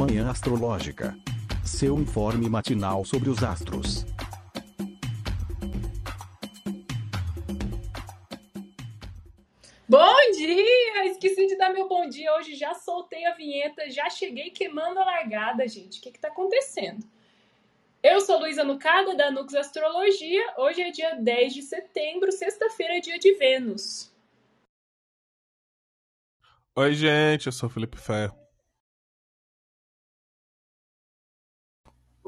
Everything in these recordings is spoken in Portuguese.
Manhã Astrológica. Seu informe matinal sobre os astros. Bom dia! Esqueci de dar meu bom dia hoje, já soltei a vinheta, já cheguei queimando a largada, gente. O que está acontecendo? Eu sou Luísa Nucada, da Nux Astrologia. Hoje é dia 10 de setembro, sexta-feira é dia de Vênus. Oi, gente, eu sou o Felipe Ferro.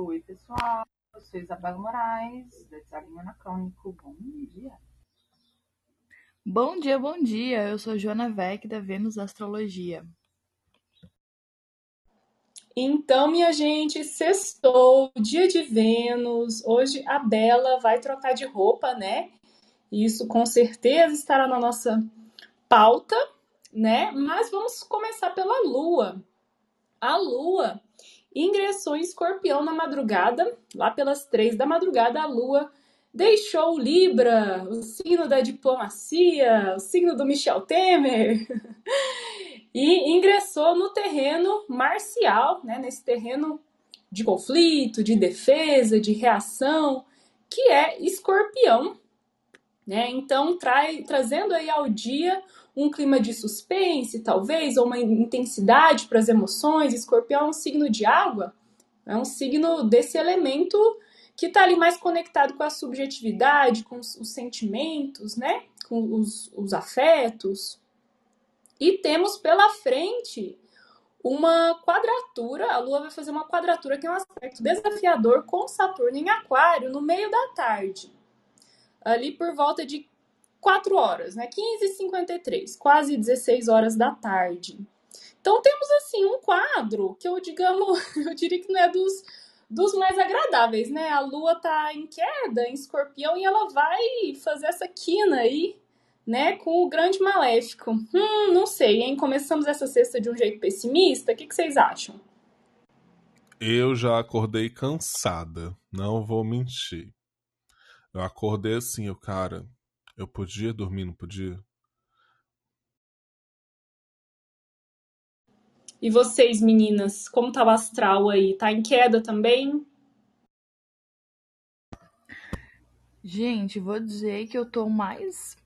Oi, pessoal. Eu sou Isabela Moraes, da Design Anacrônico. Bom dia. Bom dia, bom dia. Eu sou Joana Vec, da Vênus Astrologia. Então, minha gente, sextou, dia de Vênus. Hoje a Bela vai trocar de roupa, né? Isso com certeza estará na nossa pauta, né? Mas vamos começar pela Lua. A Lua ingressou em Escorpião na madrugada, lá pelas três da madrugada, a Lua deixou Libra, o signo da diplomacia, o signo do Michel Temer, e ingressou no terreno marcial, né, nesse terreno de conflito, de defesa, de reação, que é Escorpião. Né? Então, trai, trazendo aí ao dia um clima de suspense, talvez, ou uma intensidade para as emoções. Escorpião é um signo de água, é um signo desse elemento que está ali mais conectado com a subjetividade, com os, os sentimentos, né? com os, os afetos. E temos pela frente uma quadratura, a Lua vai fazer uma quadratura que é um aspecto desafiador com Saturno em Aquário no meio da tarde. Ali por volta de 4 horas, né? 15h53, quase 16 horas da tarde. Então temos assim um quadro que eu digamos, eu diria que não é dos, dos mais agradáveis, né? A lua tá em queda, em escorpião, e ela vai fazer essa quina aí, né, com o grande maléfico. Hum, não sei, hein? Começamos essa sexta de um jeito pessimista. O que, que vocês acham? Eu já acordei cansada, não vou mentir. Eu acordei assim, o cara, eu podia dormir, não podia? E vocês, meninas, como tá o astral aí? Tá em queda também? Gente, vou dizer que eu tô mais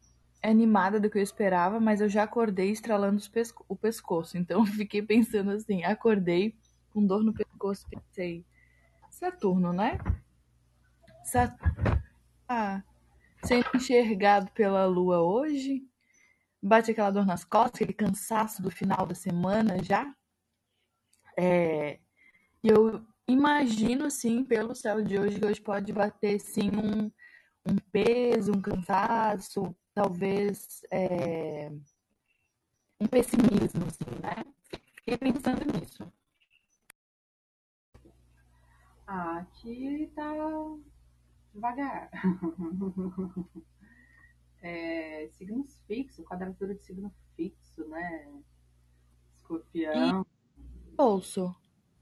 animada do que eu esperava, mas eu já acordei estralando pesco o pescoço. Então fiquei pensando assim, acordei com dor no pescoço, pensei, Saturno, né? Saturno. Ah, sendo enxergado pela lua hoje, bate aquela dor nas costas, aquele cansaço do final da semana já. É, eu imagino, sim, pelo céu de hoje, que hoje pode bater, sim, um, um peso, um cansaço, talvez é, um pessimismo, assim, né? Fiquei pensando nisso. Ah, aqui tá devagar. é, signos fixos, quadratura de signo fixo, né? Escorpião. Ouço.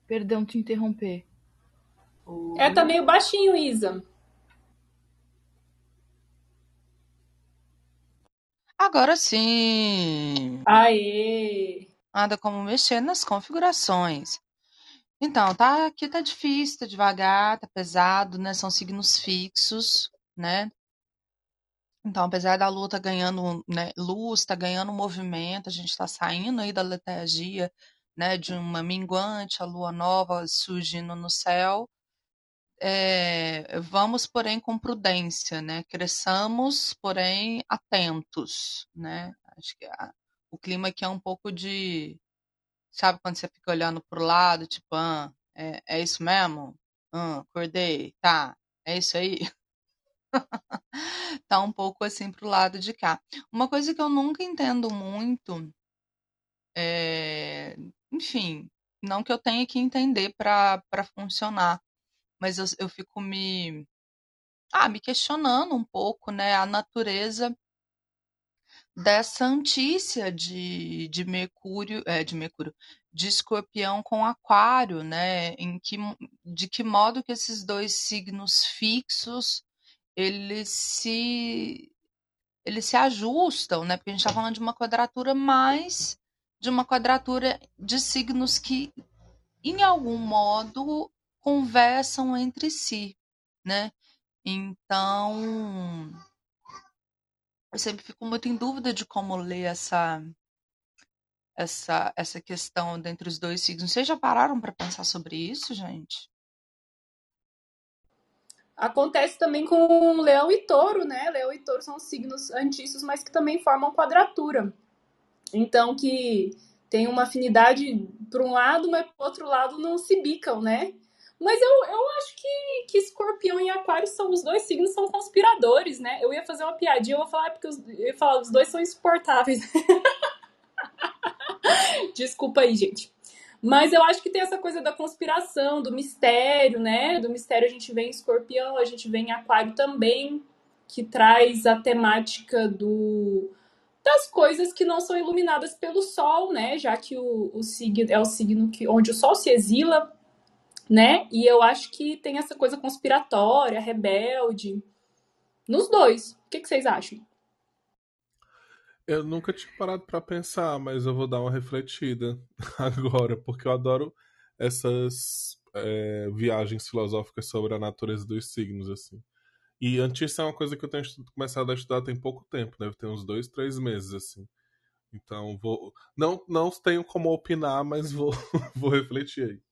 Perdão te interromper. O... É, tá meio baixinho, Isa. Agora sim! Aê! Nada como mexer nas configurações. Então, tá, aqui tá difícil, tá devagar, tá pesado, né? São signos fixos, né? Então, apesar da Lua tá ganhando né, luz, tá ganhando movimento, a gente está saindo aí da letargia, né, de uma minguante, a Lua nova surgindo no céu. É, vamos, porém, com prudência, né? Cresçamos, porém, atentos, né? Acho que a, o clima aqui é um pouco de Sabe quando você fica olhando pro lado, tipo, ah, é, é isso mesmo? Ah, acordei, tá, é isso aí? tá um pouco assim pro lado de cá. Uma coisa que eu nunca entendo muito é, enfim, não que eu tenha que entender para funcionar, mas eu, eu fico me ah, me questionando um pouco, né, a natureza dessa antícia de, de Mercúrio, é, de Mercúrio, de Escorpião com Aquário, né? Em que, de que modo que esses dois signos fixos eles se eles se ajustam, né? Porque a gente está falando de uma quadratura mais de uma quadratura de signos que em algum modo, conversam entre si, né? Então, eu sempre fico muito em dúvida de como ler essa essa essa questão dentre os dois signos. Vocês já pararam para pensar sobre isso, gente? Acontece também com Leão e Touro, né? Leão e Touro são signos antícios, mas que também formam quadratura. Então, que tem uma afinidade para um lado, mas para outro lado não se bicam, né? Mas eu, eu acho que, que escorpião e aquário são os dois signos são conspiradores, né? Eu ia fazer uma piadinha, eu vou falar porque os, eu ia falar, os dois são insuportáveis. Desculpa aí, gente. Mas eu acho que tem essa coisa da conspiração, do mistério, né? Do mistério a gente vê em escorpião, a gente vê em aquário também, que traz a temática do das coisas que não são iluminadas pelo sol, né? Já que o, o signo é o signo que, onde o sol se exila, né? E eu acho que tem essa coisa conspiratória, rebelde, nos dois. O que, que vocês acham? Eu nunca tinha parado para pensar, mas eu vou dar uma refletida agora, porque eu adoro essas é, viagens filosóficas sobre a natureza dos signos, assim. E antes é uma coisa que eu tenho começado a estudar tem pouco tempo, deve ter uns dois, três meses, assim. Então vou. Não, não tenho como opinar, mas vou, vou refletir aí.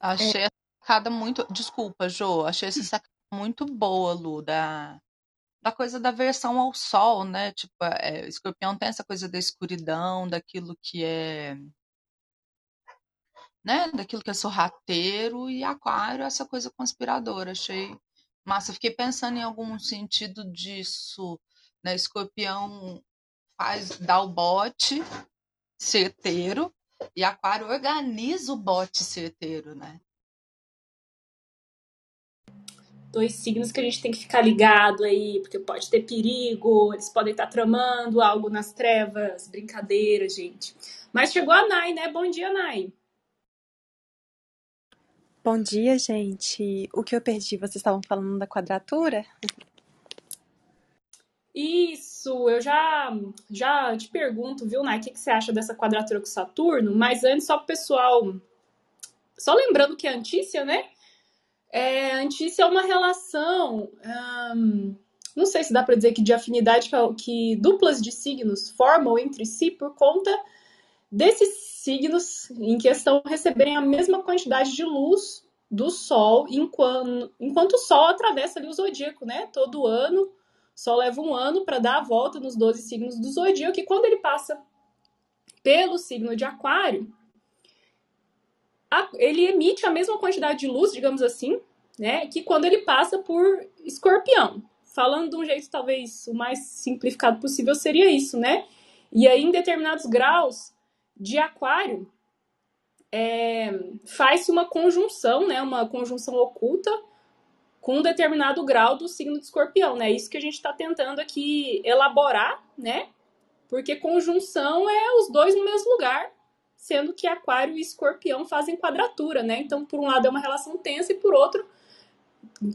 Achei é. a sacada muito. Desculpa, Jo. Achei essa sacada muito boa, Lu, da, da coisa da versão ao sol, né? Tipo, é, escorpião tem essa coisa da escuridão, daquilo que é. Né? Daquilo que é sorrateiro, e aquário, essa coisa conspiradora. Achei massa. Fiquei pensando em algum sentido disso. Né? Escorpião faz, dá o bote certeiro, e aquário organiza o bote certeiro, né? dois signos que a gente tem que ficar ligado aí, porque pode ter perigo, eles podem estar tramando algo nas trevas, brincadeira, gente. Mas chegou a Nai, né? Bom dia, Nai. Bom dia, gente. O que eu perdi? Vocês estavam falando da quadratura? Isso, eu já já te pergunto, viu, Nai, o que, que você acha dessa quadratura com Saturno? Mas antes, só pro pessoal. Só lembrando que a Antícia, né? É, antícia é uma relação, não sei se dá para dizer que de afinidade que, que duplas de signos formam entre si por conta desses signos em questão receberem a mesma quantidade de luz do Sol enquanto, enquanto o Sol atravessa ali o zodíaco, né? Todo ano, Sol leva um ano para dar a volta nos 12 signos do zodíaco e quando ele passa pelo signo de Aquário, ele emite a mesma quantidade de luz, digamos assim, né, que quando ele passa por escorpião. Falando de um jeito talvez o mais simplificado possível seria isso, né? E aí, em determinados graus de aquário, é, faz-se uma conjunção, né, uma conjunção oculta com um determinado grau do signo de escorpião, né? Isso que a gente está tentando aqui elaborar, né? Porque conjunção é os dois no mesmo lugar, sendo que Aquário e Escorpião fazem quadratura, né? Então, por um lado é uma relação tensa e por outro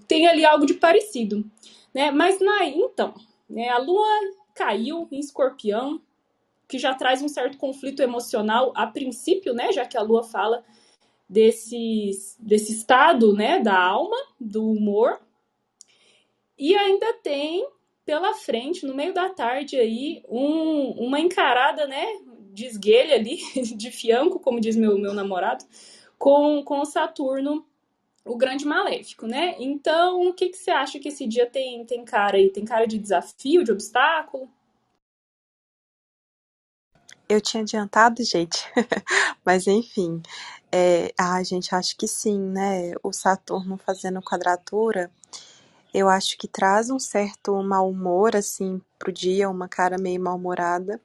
tem ali algo de parecido, né? Mas Nai, então, né, a Lua caiu em Escorpião, que já traz um certo conflito emocional a princípio, né? Já que a Lua fala desse, desse estado, né, da alma, do humor. E ainda tem pela frente, no meio da tarde aí, um, uma encarada, né, de esguelha ali, de fianco, como diz meu, meu namorado, com, com Saturno, o grande maléfico, né? Então, o que, que você acha que esse dia tem, tem cara aí? Tem cara de desafio, de obstáculo? Eu tinha adiantado, gente, mas enfim. É, ah, gente, acho que sim, né? O Saturno fazendo quadratura, eu acho que traz um certo mau humor, assim, pro dia, uma cara meio mal-humorada.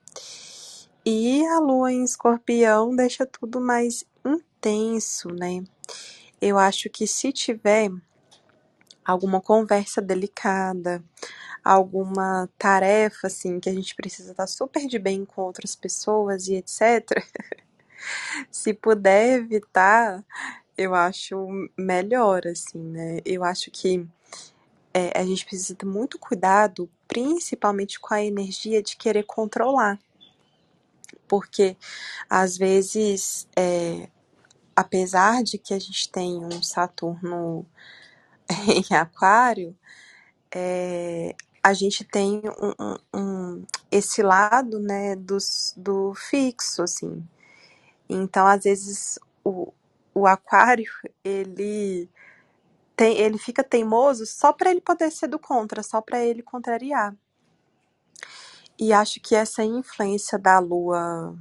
E a lua em escorpião deixa tudo mais intenso, né? Eu acho que se tiver alguma conversa delicada, alguma tarefa assim que a gente precisa estar super de bem com outras pessoas e etc. se puder evitar, eu acho melhor assim, né? Eu acho que é, a gente precisa ter muito cuidado, principalmente com a energia de querer controlar Porque às vezes, é, apesar de que a gente tem um Saturno em Aquário, é, a gente tem um, um, um, esse lado, né, do, do fixo, assim. Então, às vezes, o, o aquário, ele tem, ele fica teimoso só para ele poder ser do contra, só para ele contrariar. E acho que essa influência da lua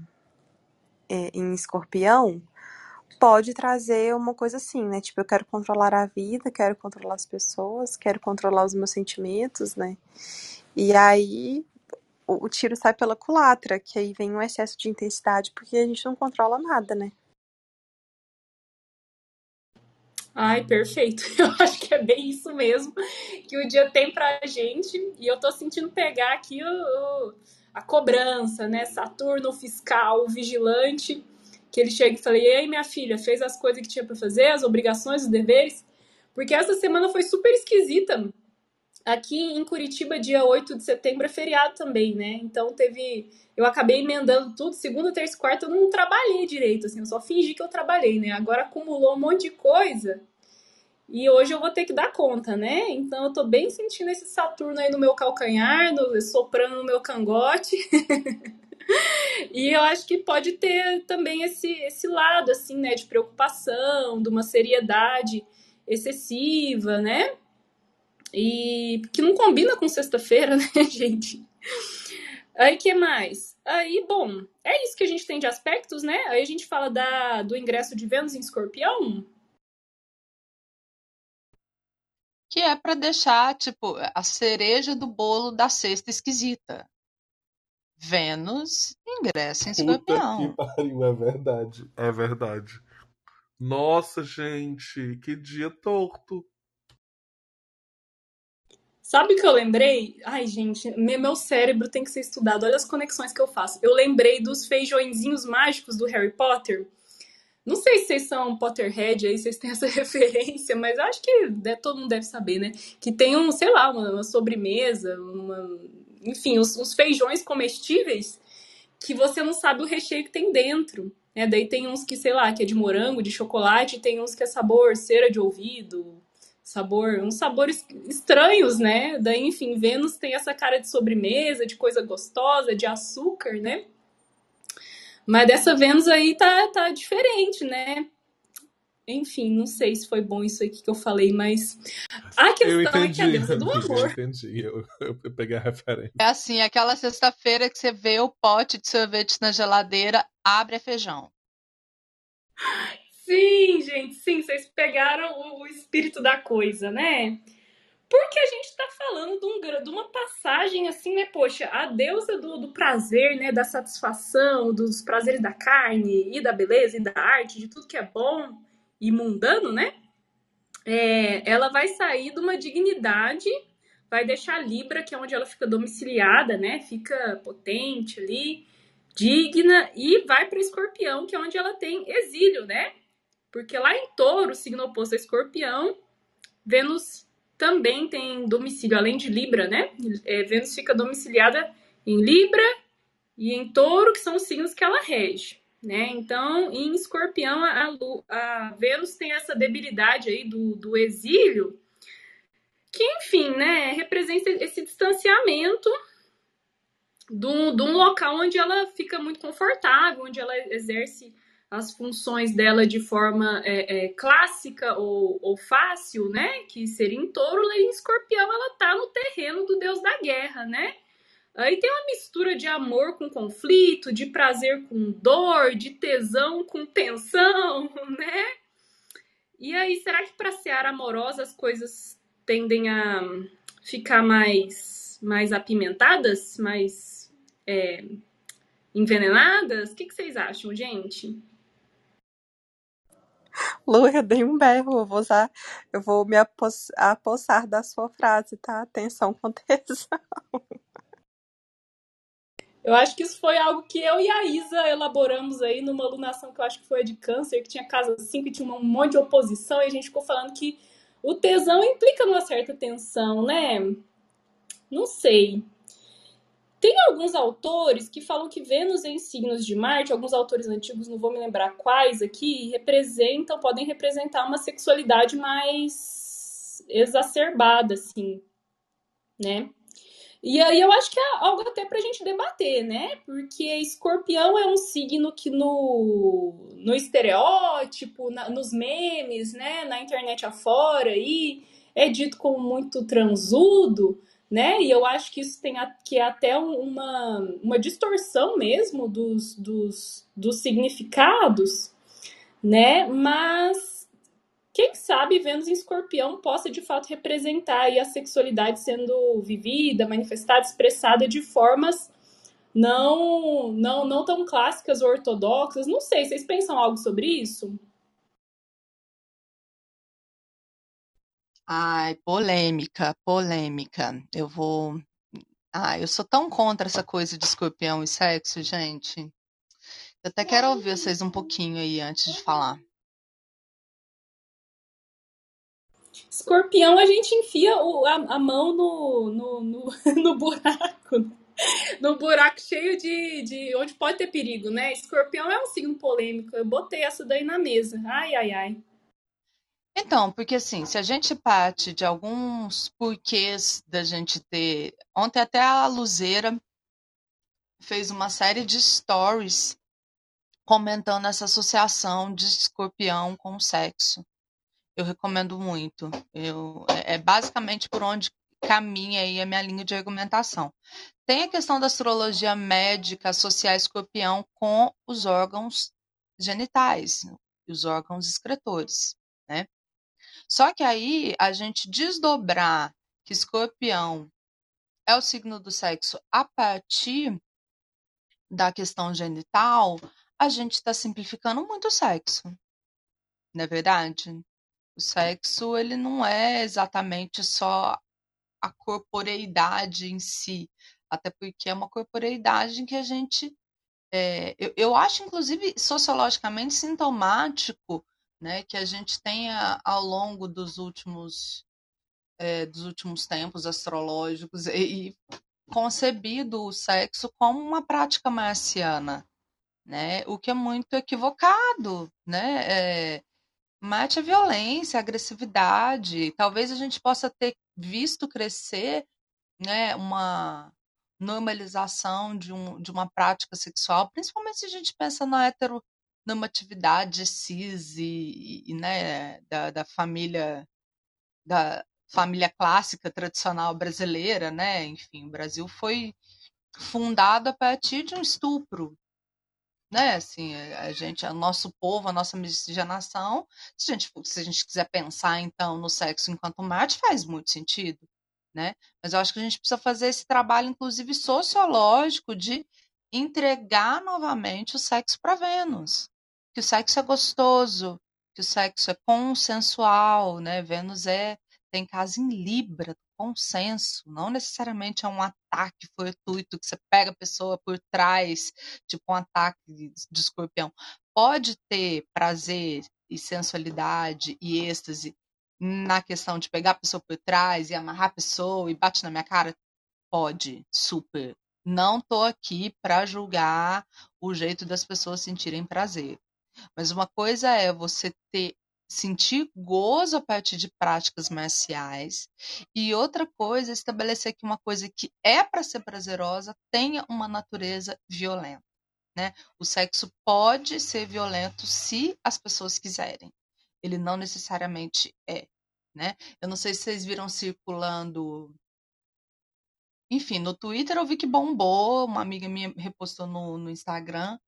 é, em escorpião pode trazer uma coisa assim, né? Tipo, eu quero controlar a vida, quero controlar as pessoas, quero controlar os meus sentimentos, né? E aí o, o tiro sai pela culatra, que aí vem um excesso de intensidade, porque a gente não controla nada, né? Ai, perfeito. Eu acho que é bem isso mesmo que o dia tem pra gente. E eu tô sentindo pegar aqui o, o a cobrança, né? Saturno fiscal, vigilante, que ele chega e fala: "E aí, minha filha, fez as coisas que tinha para fazer, as obrigações, os deveres?" Porque essa semana foi super esquisita. Aqui em Curitiba, dia 8 de setembro é feriado também, né? Então teve. Eu acabei emendando tudo, segunda, terça e quarta eu não trabalhei direito, assim, eu só fingi que eu trabalhei, né? Agora acumulou um monte de coisa e hoje eu vou ter que dar conta, né? Então eu tô bem sentindo esse Saturno aí no meu calcanhar, no, soprando no meu cangote. e eu acho que pode ter também esse, esse lado, assim, né, de preocupação, de uma seriedade excessiva, né? E que não combina com sexta-feira, né, gente? Aí que mais? Aí, bom, é isso que a gente tem de aspectos, né? Aí a gente fala da, do ingresso de Vênus em Escorpião. Que é para deixar, tipo, a cereja do bolo da cesta esquisita. Vênus ingressa em Escorpião. Puta que pariu, é verdade. É verdade. Nossa, gente, que dia torto. Sabe que eu lembrei? Ai, gente, meu cérebro tem que ser estudado. Olha as conexões que eu faço. Eu lembrei dos feijõezinhos mágicos do Harry Potter. Não sei se vocês são Potterhead aí, vocês têm essa referência, mas acho que todo mundo deve saber, né? Que tem um, sei lá, uma, uma sobremesa, uma, enfim, os, os, feijões comestíveis que você não sabe o recheio que tem dentro. Né? Daí tem uns que, sei lá, que é de morango, de chocolate, tem uns que é sabor cera de ouvido, sabor, uns sabores estranhos, né? Daí, enfim, Vênus tem essa cara de sobremesa, de coisa gostosa, de açúcar, né? Mas dessa Vênus aí tá, tá diferente, né? Enfim, não sei se foi bom isso aqui que eu falei, mas a questão é que a deusa do amor. Eu entendi, eu, eu peguei a referência. É assim, aquela sexta-feira que você vê o pote de sorvete na geladeira, abre a feijão. Sim, gente, sim, vocês pegaram o espírito da coisa, né? Porque a gente está falando de, um, de, uma passagem assim, né? Poxa, a deusa do, do, prazer, né? Da satisfação, dos prazeres da carne e da beleza e da arte, de tudo que é bom e mundano, né? É, ela vai sair de uma dignidade, vai deixar Libra, que é onde ela fica domiciliada, né? Fica potente ali, digna, e vai para Escorpião, que é onde ela tem exílio, né? Porque lá em Touro, signo oposto a Escorpião, Vênus também tem domicílio, além de Libra, né? É, Vênus fica domiciliada em Libra e em Touro, que são os signos que ela rege, né? Então, em Escorpião, a, a Vênus tem essa debilidade aí do, do exílio, que, enfim, né, representa esse distanciamento de um, de um local onde ela fica muito confortável, onde ela exerce as funções dela de forma é, é, clássica ou, ou, fácil, né? Que seria em touro, e em escorpião ela tá no terreno do deus da guerra, né? Aí tem uma mistura de amor com conflito, de prazer com dor, de tesão com tensão, né? E aí, será que para Seara amorosa as coisas tendem a ficar mais, mais apimentadas, mais é, envenenadas? O que, que vocês acham, gente? Lu, eu dei um berro, eu vou usar, eu vou me apos- apossar da sua frase, tá? Atenção com tesão. Eu acho que isso foi algo que eu e a Isa elaboramos aí numa alunação que eu acho que foi de câncer, que tinha casa 5 e tinha um monte de oposição, e a gente ficou falando que o tesão implica numa certa tensão, né? Não sei. Tem alguns autores que falam que Vênus em signos de Marte, alguns autores antigos, não vou me lembrar quais aqui, representam, podem representar uma sexualidade mais exacerbada, assim, né? E aí eu acho que é algo até pra gente debater, né? Porque escorpião é um signo que no, no estereótipo, na, nos memes, né? Na internet afora aí, é dito como muito transudo, né? E eu acho que isso tem a, que é até uma, uma distorção mesmo dos, dos, dos significados, né? Mas quem sabe Vênus em Escorpião possa de fato representar a sexualidade sendo vivida, manifestada, expressada de formas não não não tão clássicas ou ortodoxas. Não sei, vocês pensam algo sobre isso? Ai, polêmica, polêmica. Eu vou. Ah, eu sou tão contra essa coisa de escorpião e sexo, gente. Eu até quero ouvir vocês um pouquinho aí antes de falar. Escorpião, a gente enfia o, a, a, mão no, no, no, no buraco. Né? No buraco cheio de, de. onde pode ter perigo, né? Escorpião é um signo polêmico. Eu botei essa daí na mesa. Ai, ai, ai. Então, porque assim, se a gente parte de alguns porquês da gente ter. Ontem até a Luzeira fez uma série de stories comentando essa associação de escorpião com sexo eu recomendo muito. Eu, é, é basicamente por onde caminha aí a minha linha de argumentação. Tem a questão da astrologia médica associar escorpião com os órgãos genitais, os órgãos excretores, né? Só que aí a gente desdobrar que escorpião é o signo do sexo a partir da questão genital, a gente está simplificando muito o sexo. Não é verdade? O sexo, ele não é exatamente só a corporeidade em si, até porque é uma corporeidade em que a gente. É, eu, eu acho, inclusive, sociologicamente sintomático né, que a gente tenha, ao longo dos últimos, é, dos últimos tempos astrológicos, e, e concebido o sexo como uma prática marciana, né? O que é muito equivocado, né? É, mate a violência, a agressividade. Talvez a gente possa ter visto crescer né, uma normalização de, um, de uma prática sexual, principalmente se a gente pensa na heteronormatividade cis e, e né, da, da família da família clássica tradicional brasileira, né? Enfim, o Brasil foi fundado a partir de um estupro, né? Assim, a gente, o nosso povo, a nossa miscigenação, se a gente, se a gente quiser pensar então no sexo enquanto mate, faz muito sentido, né? Mas eu acho que a gente precisa fazer esse trabalho, inclusive sociológico, de entregar novamente o sexo para Vênus, que o sexo é gostoso, que o sexo é consensual, né? Vênus é tem casa em Libra, consenso, não necessariamente é um ataque fortuito que você pega a pessoa por trás, tipo um ataque de escorpião. Pode ter prazer e sensualidade e êxtase na questão de pegar a pessoa por trás e amarrar a pessoa e bate na minha cara? Pode, super. Não tô aqui para julgar o jeito das pessoas sentirem prazer. Mas uma coisa é você ter sentir gozo a partir de práticas marciais. E outra coisa, estabelecer que uma coisa que é para ser prazerosa tenha uma natureza violenta. Né? O sexo pode ser violento se as pessoas quiserem. Ele não necessariamente é. Né? Eu não sei se vocês viram circulando. Enfim, no Twitter eu vi que bombou, uma amiga minha repostou no, no Instagram,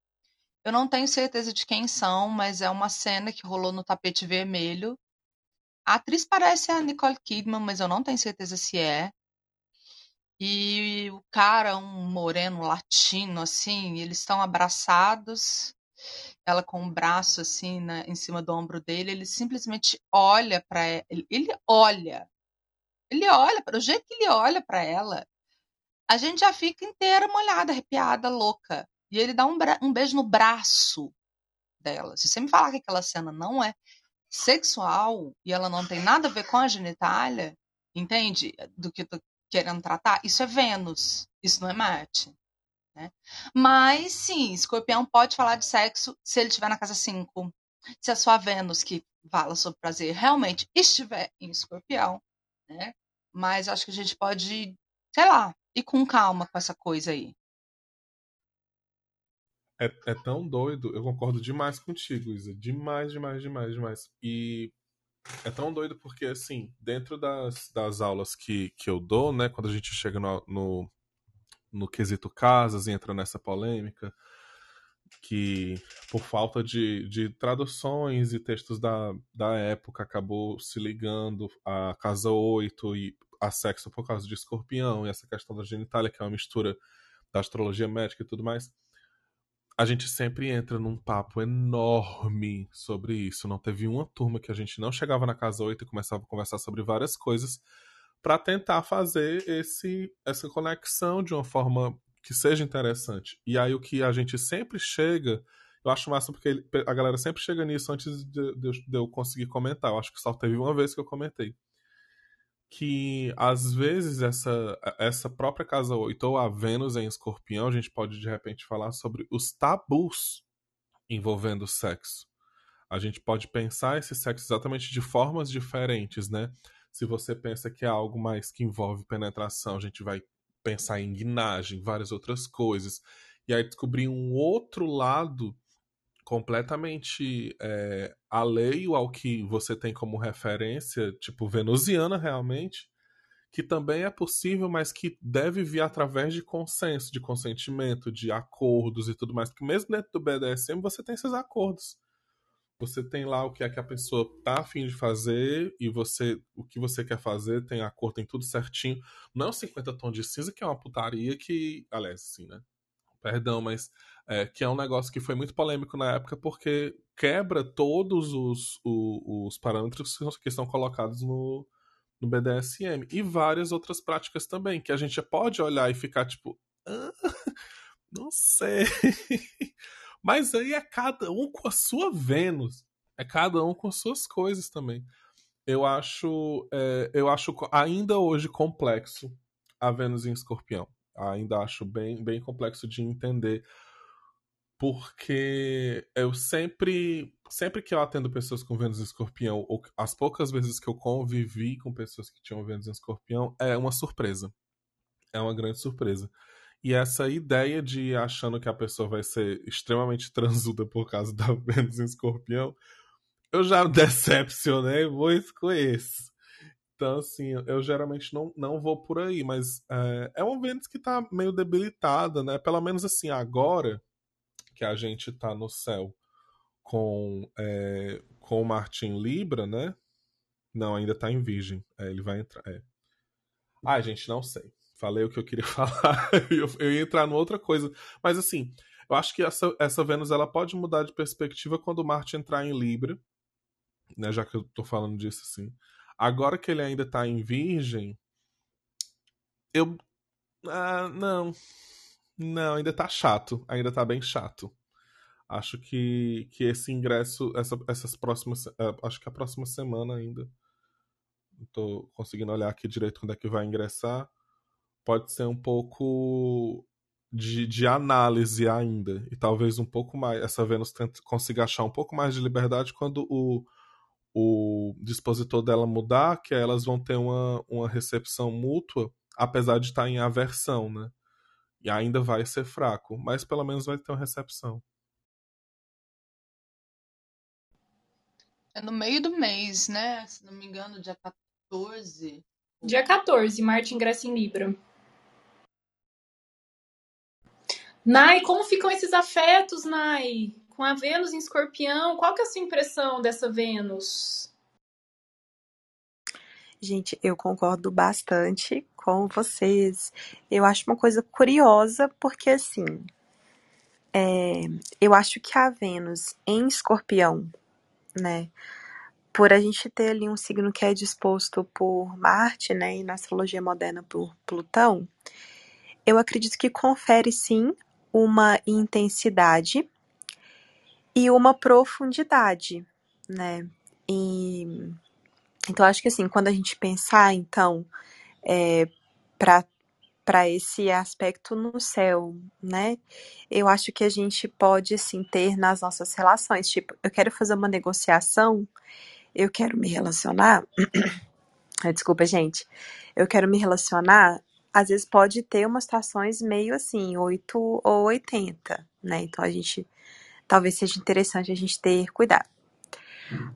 eu não tenho certeza de quem são, mas é uma cena que rolou no tapete vermelho. A atriz parece a Nicole Kidman, mas eu não tenho certeza se é. E o cara, um moreno latino, assim, eles estão abraçados, ela com o braço assim na, em cima do ombro dele, ele simplesmente olha para ele, ele olha, ele olha, do jeito que ele olha para ela, a gente já fica inteira molhada, arrepiada, louca. E ele dá um, um beijo no braço dela. Se você me falar que aquela cena não é sexual e ela não tem nada a ver com a genitália, entende? Do que eu tô querendo tratar, isso é Vênus, isso não é Marte. Né? Mas sim, escorpião pode falar de sexo se ele estiver na casa 5. Se a sua Vênus, que fala sobre prazer, realmente estiver em escorpião, né? Mas acho que a gente pode, sei lá, ir com calma com essa coisa aí. É, é tão doido, eu concordo demais contigo, Isa. Demais, demais, demais, demais. E é tão doido porque, assim, dentro das, das aulas que, que eu dou, né, quando a gente chega no, no, no quesito casas e entra nessa polêmica, que por falta de, de traduções e textos da, da época acabou se ligando a Casa 8 e a sexo por causa de escorpião e essa questão da genitália, que é uma mistura da astrologia médica e tudo mais a gente sempre entra num papo enorme sobre isso. Não teve uma turma que a gente não chegava na casa 8 e começava a conversar sobre várias coisas para tentar fazer esse essa conexão de uma forma que seja interessante. E aí o que a gente sempre chega, eu acho massa porque a galera sempre chega nisso antes de, de, de eu conseguir comentar. Eu acho que só teve uma vez que eu comentei que às vezes essa, essa própria casa 8 ou a Vênus em escorpião, a gente pode de repente falar sobre os tabus envolvendo o sexo. A gente pode pensar esse sexo exatamente de formas diferentes, né? Se você pensa que é algo mais que envolve penetração, a gente vai pensar em guinagem, várias outras coisas. E aí descobrir um outro lado completamente é, alheio ao que você tem como referência, tipo venusiana realmente, que também é possível, mas que deve vir através de consenso, de consentimento, de acordos e tudo mais. Porque mesmo dentro do BDSM você tem esses acordos. Você tem lá o que é que a pessoa tá afim de fazer e você o que você quer fazer, tem acordo, tem tudo certinho. Não é um 50 tons de cinza, que é uma putaria que. Aliás, sim, né? Perdão, mas é, que é um negócio que foi muito polêmico na época porque quebra todos os, os, os parâmetros que estão colocados no, no BDSM e várias outras práticas também, que a gente pode olhar e ficar tipo, ah, não sei. Mas aí é cada um com a sua Vênus, é cada um com suas coisas também. Eu acho, é, eu acho ainda hoje complexo a Vênus em Escorpião. Ainda acho bem, bem complexo de entender porque eu sempre, sempre que eu atendo pessoas com Vênus em Escorpião, ou as poucas vezes que eu convivi com pessoas que tinham Vênus em Escorpião, é uma surpresa. É uma grande surpresa. E essa ideia de achando que a pessoa vai ser extremamente transuda por causa da Vênus em Escorpião, eu já decepcionei muito com esse. Então, assim, eu geralmente não, não vou por aí, mas é, é uma Vênus que tá meio debilitada, né? Pelo menos assim, agora que a gente está no céu com, é, com o Martin Libra, né? Não, ainda está em Virgem. É, ele vai entrar. É. Ai, gente, não sei. Falei o que eu queria falar. eu, eu ia entrar em outra coisa. Mas assim, eu acho que essa, essa Vênus ela pode mudar de perspectiva quando o Marte entrar em Libra. Né, já que eu tô falando disso assim. Agora que ele ainda tá em Virgem, eu. Ah, não. Não, ainda tá chato. Ainda tá bem chato. Acho que, que esse ingresso, essa, essas próximas. É, acho que a próxima semana ainda. Não tô conseguindo olhar aqui direito quando é que vai ingressar. Pode ser um pouco de, de análise ainda. E talvez um pouco mais. Essa Vênus tente, consiga achar um pouco mais de liberdade quando o, o dispositor dela mudar, que elas vão ter uma, uma recepção mútua, apesar de estar em aversão, né? E ainda vai ser fraco, mas pelo menos vai ter uma recepção. É no meio do mês, né? Se não me engano, dia 14. Dia 14, Marte ingressa em Libra. Nai, como ficam esses afetos, Nai? Com a Vênus em escorpião, qual que é a sua impressão dessa Vênus? Gente, eu concordo bastante com vocês. Eu acho uma coisa curiosa, porque assim, é, eu acho que a Vênus em escorpião, né? Por a gente ter ali um signo que é disposto por Marte, né? E na astrologia moderna por Plutão, eu acredito que confere sim uma intensidade e uma profundidade, né? E então acho que assim, quando a gente pensar então é, para esse aspecto no céu, né? Eu acho que a gente pode assim ter nas nossas relações, tipo, eu quero fazer uma negociação, eu quero me relacionar. Desculpa, gente. Eu quero me relacionar, às vezes pode ter umas situações meio assim, 8 ou 80, né? Então a gente talvez seja interessante a gente ter cuidado.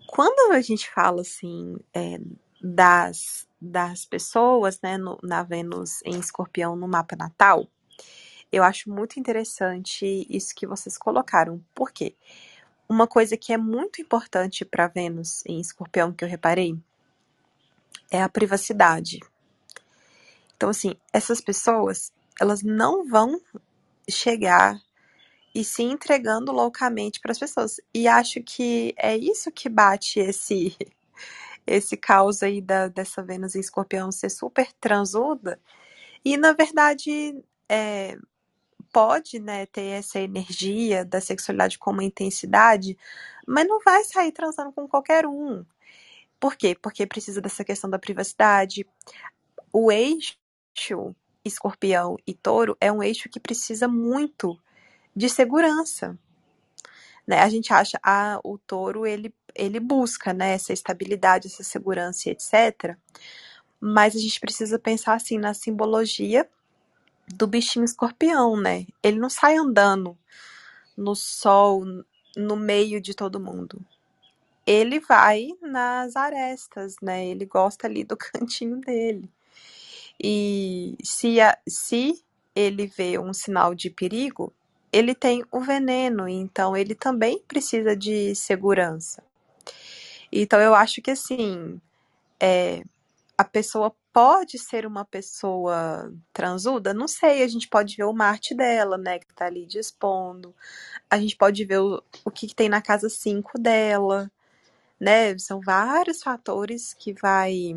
Quando a gente fala assim é, das, das pessoas, né, no, na Vênus em Escorpião no mapa natal, eu acho muito interessante isso que vocês colocaram. Por quê? Uma coisa que é muito importante para Vênus em Escorpião que eu reparei é a privacidade. Então, assim, essas pessoas, elas não vão chegar e se entregando loucamente para as pessoas. E acho que é isso que bate esse esse caos aí da, dessa Vênus em Escorpião ser super transuda. E na verdade é, pode né, ter essa energia da sexualidade com uma intensidade, mas não vai sair transando com qualquer um. Por quê? Porque precisa dessa questão da privacidade. O eixo escorpião e touro é um eixo que precisa muito de segurança. Né? A gente acha, ah, o touro ele, ele busca né, essa estabilidade, essa segurança, etc. Mas a gente precisa pensar assim na simbologia do bichinho escorpião, né? Ele não sai andando no sol, no meio de todo mundo. Ele vai nas arestas, né? Ele gosta ali do cantinho dele. E se, a, se ele vê um sinal de perigo, ele tem o veneno, então ele também precisa de segurança. Então eu acho que assim, é, a pessoa pode ser uma pessoa transuda? Não sei, a gente pode ver o Marte dela, né, que tá ali dispondo. A gente pode ver o, o que, que tem na casa 5 dela, né? São vários fatores que vai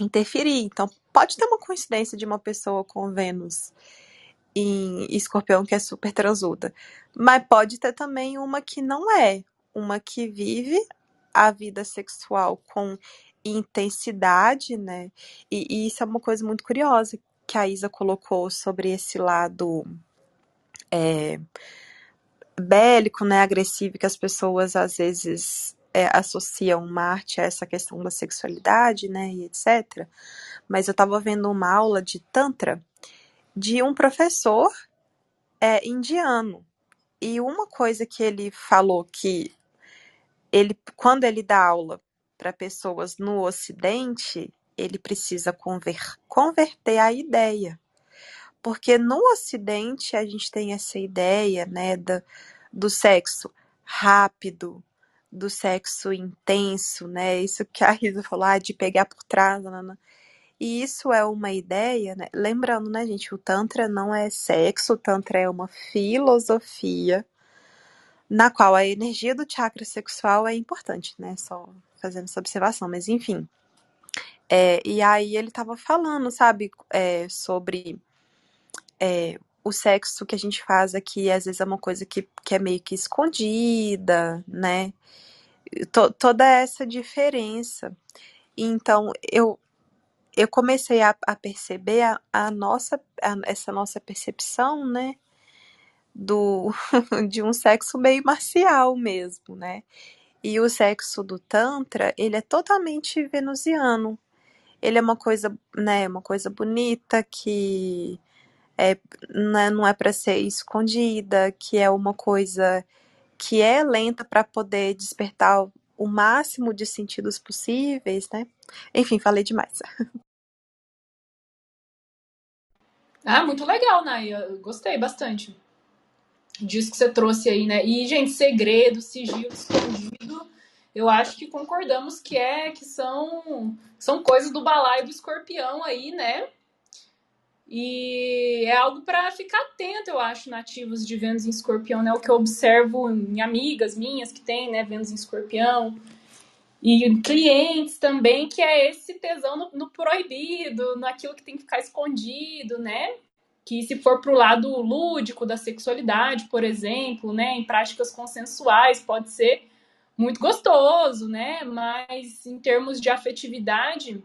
interferir. Então, pode ter uma coincidência de uma pessoa com Vênus em escorpião que é super transuda. Mas pode ter também uma que não é. Uma que vive a vida sexual com intensidade, né? E, e isso é uma coisa muito curiosa que a Isa colocou sobre esse lado é, bélico, né? Agressivo, que as pessoas às vezes é, associam Marte a essa questão da sexualidade, né? E etc. Mas eu estava vendo uma aula de Tantra de um professor é, indiano. E uma coisa que ele falou que ele, quando ele dá aula para pessoas no Ocidente, ele precisa conver, converter a ideia. Porque no Ocidente a gente tem essa ideia né, do, sexo rápido, do sexo intenso, né? Isso que a Risa falou, ah, de pegar por trás. E isso é uma ideia, né? Lembrando, né, gente, o Tantra não é sexo, o Tantra é uma filosofia na qual a energia do chakra sexual é importante, né? Só fazendo essa observação, mas enfim. É, e aí ele tava falando, sabe, é, sobre é, o sexo que a gente faz aqui, às vezes é uma coisa que, que é meio que escondida, né? toda essa diferença. Então, eu, eu comecei a, a perceber a, a nossa, a, essa nossa percepção, né, do, de um sexo meio marcial mesmo, né? E o sexo do Tantra, ele é totalmente venusiano. Ele é uma coisa, né, uma coisa bonita que é, né, não é para ser escondida, que é uma coisa que é lenta para poder despertar o máximo de sentidos possíveis, né? Enfim, falei demais. Ah, muito legal. Eu gostei bastante disso que você trouxe aí, né? E, gente, segredo, sigilo, escondido, eu acho que concordamos que é que são, são coisas do balaio do escorpião aí, né? E é algo para ficar atento, eu acho, nativos de Vênus em escorpião, né? O que eu observo em amigas minhas que têm, né, Vênus em escorpião e clientes também, que é esse tesão no, no, proibido, naquilo que tem que ficar escondido, né? Que se for pro lado lúdico da sexualidade, por exemplo, né, em práticas consensuais, pode ser muito gostoso, né? Mas em termos de afetividade,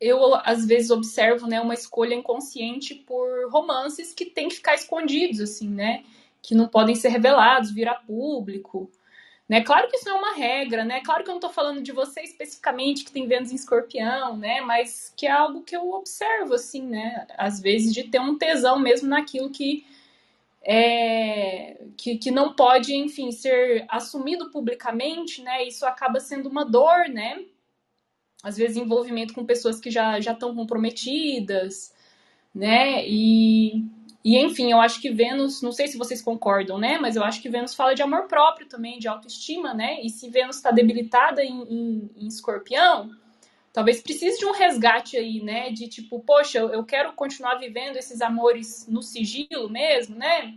eu às vezes observo, né, uma escolha inconsciente por romances que tem que ficar escondidos, assim, né? Que não podem ser revelados, virar público. Né? Claro que isso não é uma regra, né? Claro que eu não estou falando de você especificamente que tem Vênus em escorpião, né? Mas que é algo que eu observo, assim, né? Às vezes de ter um tesão mesmo naquilo que é, que, que não pode, enfim, ser assumido publicamente, né? Isso acaba sendo uma dor, né? Às vezes envolvimento com pessoas que já já estão comprometidas, né? E e enfim, eu acho que Vênus, não sei se vocês concordam, né? Mas eu acho que Vênus fala de amor próprio também, de autoestima, né? E se Vênus está debilitada em, em, em, escorpião, talvez precise de um resgate aí, né? De tipo, poxa, eu quero continuar vivendo esses amores no sigilo mesmo, né?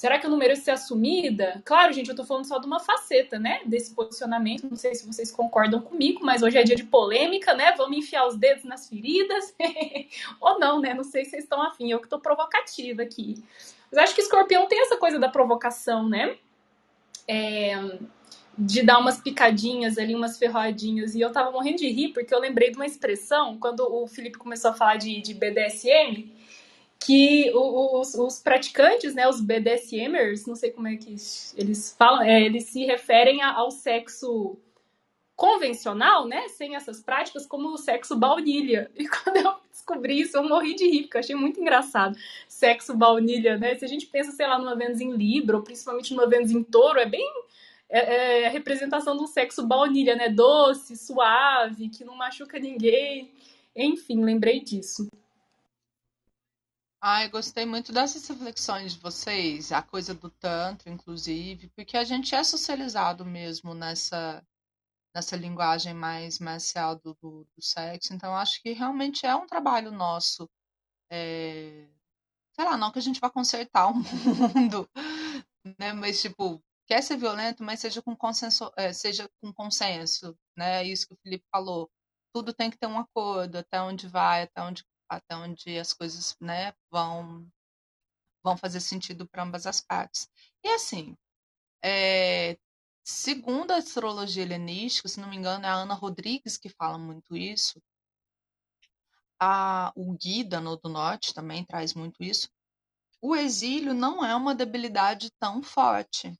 Será que eu não mereço ser assumida? Claro, gente, eu tô falando só de uma faceta, né? Desse posicionamento. Não sei se vocês concordam comigo, mas hoje é dia de polêmica, né? Vamos enfiar os dedos nas feridas. Ou não, né? Não sei se vocês estão afim. Eu que tô provocativa aqui. Mas acho que escorpião tem essa coisa da provocação, né? É, de dar umas picadinhas ali, umas ferroadinhas. E eu tava morrendo de rir, porque eu lembrei de uma expressão, quando o Felipe começou a falar de, de BDSM, que os, os, praticantes, né, os BDSMers, não sei como é que eles falam, é, eles se referem ao sexo convencional, né, sem essas práticas, como o sexo baunilha. E quando eu descobri isso, eu morri de rir, porque eu achei muito engraçado. Sexo baunilha, né? Se a gente pensa, sei lá, numa Vênus em Libra, ou principalmente numa Vênus em Touro, é bem é, é a representação de um sexo baunilha, né? Doce, suave, que não machuca ninguém. Enfim, lembrei disso. Ai, gostei muito dessas reflexões de vocês, a coisa do Tantra, inclusive, porque a gente é socializado mesmo nessa, nessa linguagem mais marcial do, do, do sexo, então acho que realmente é um trabalho nosso. É... Sei lá, não que a gente vá consertar o mundo, né? Mas, tipo, quer ser violento, mas seja com consenso, é, seja com consenso, né? Isso que o Felipe falou. Tudo tem que ter um acordo, até onde vai, até onde até onde as coisas né, vão, vão fazer sentido para ambas as partes. E assim, é, segundo a astrologia helenística, se não me engano, é a Ana Rodrigues que fala muito isso. A, o Guida no do Norte também traz muito isso. O exílio não é uma debilidade tão forte,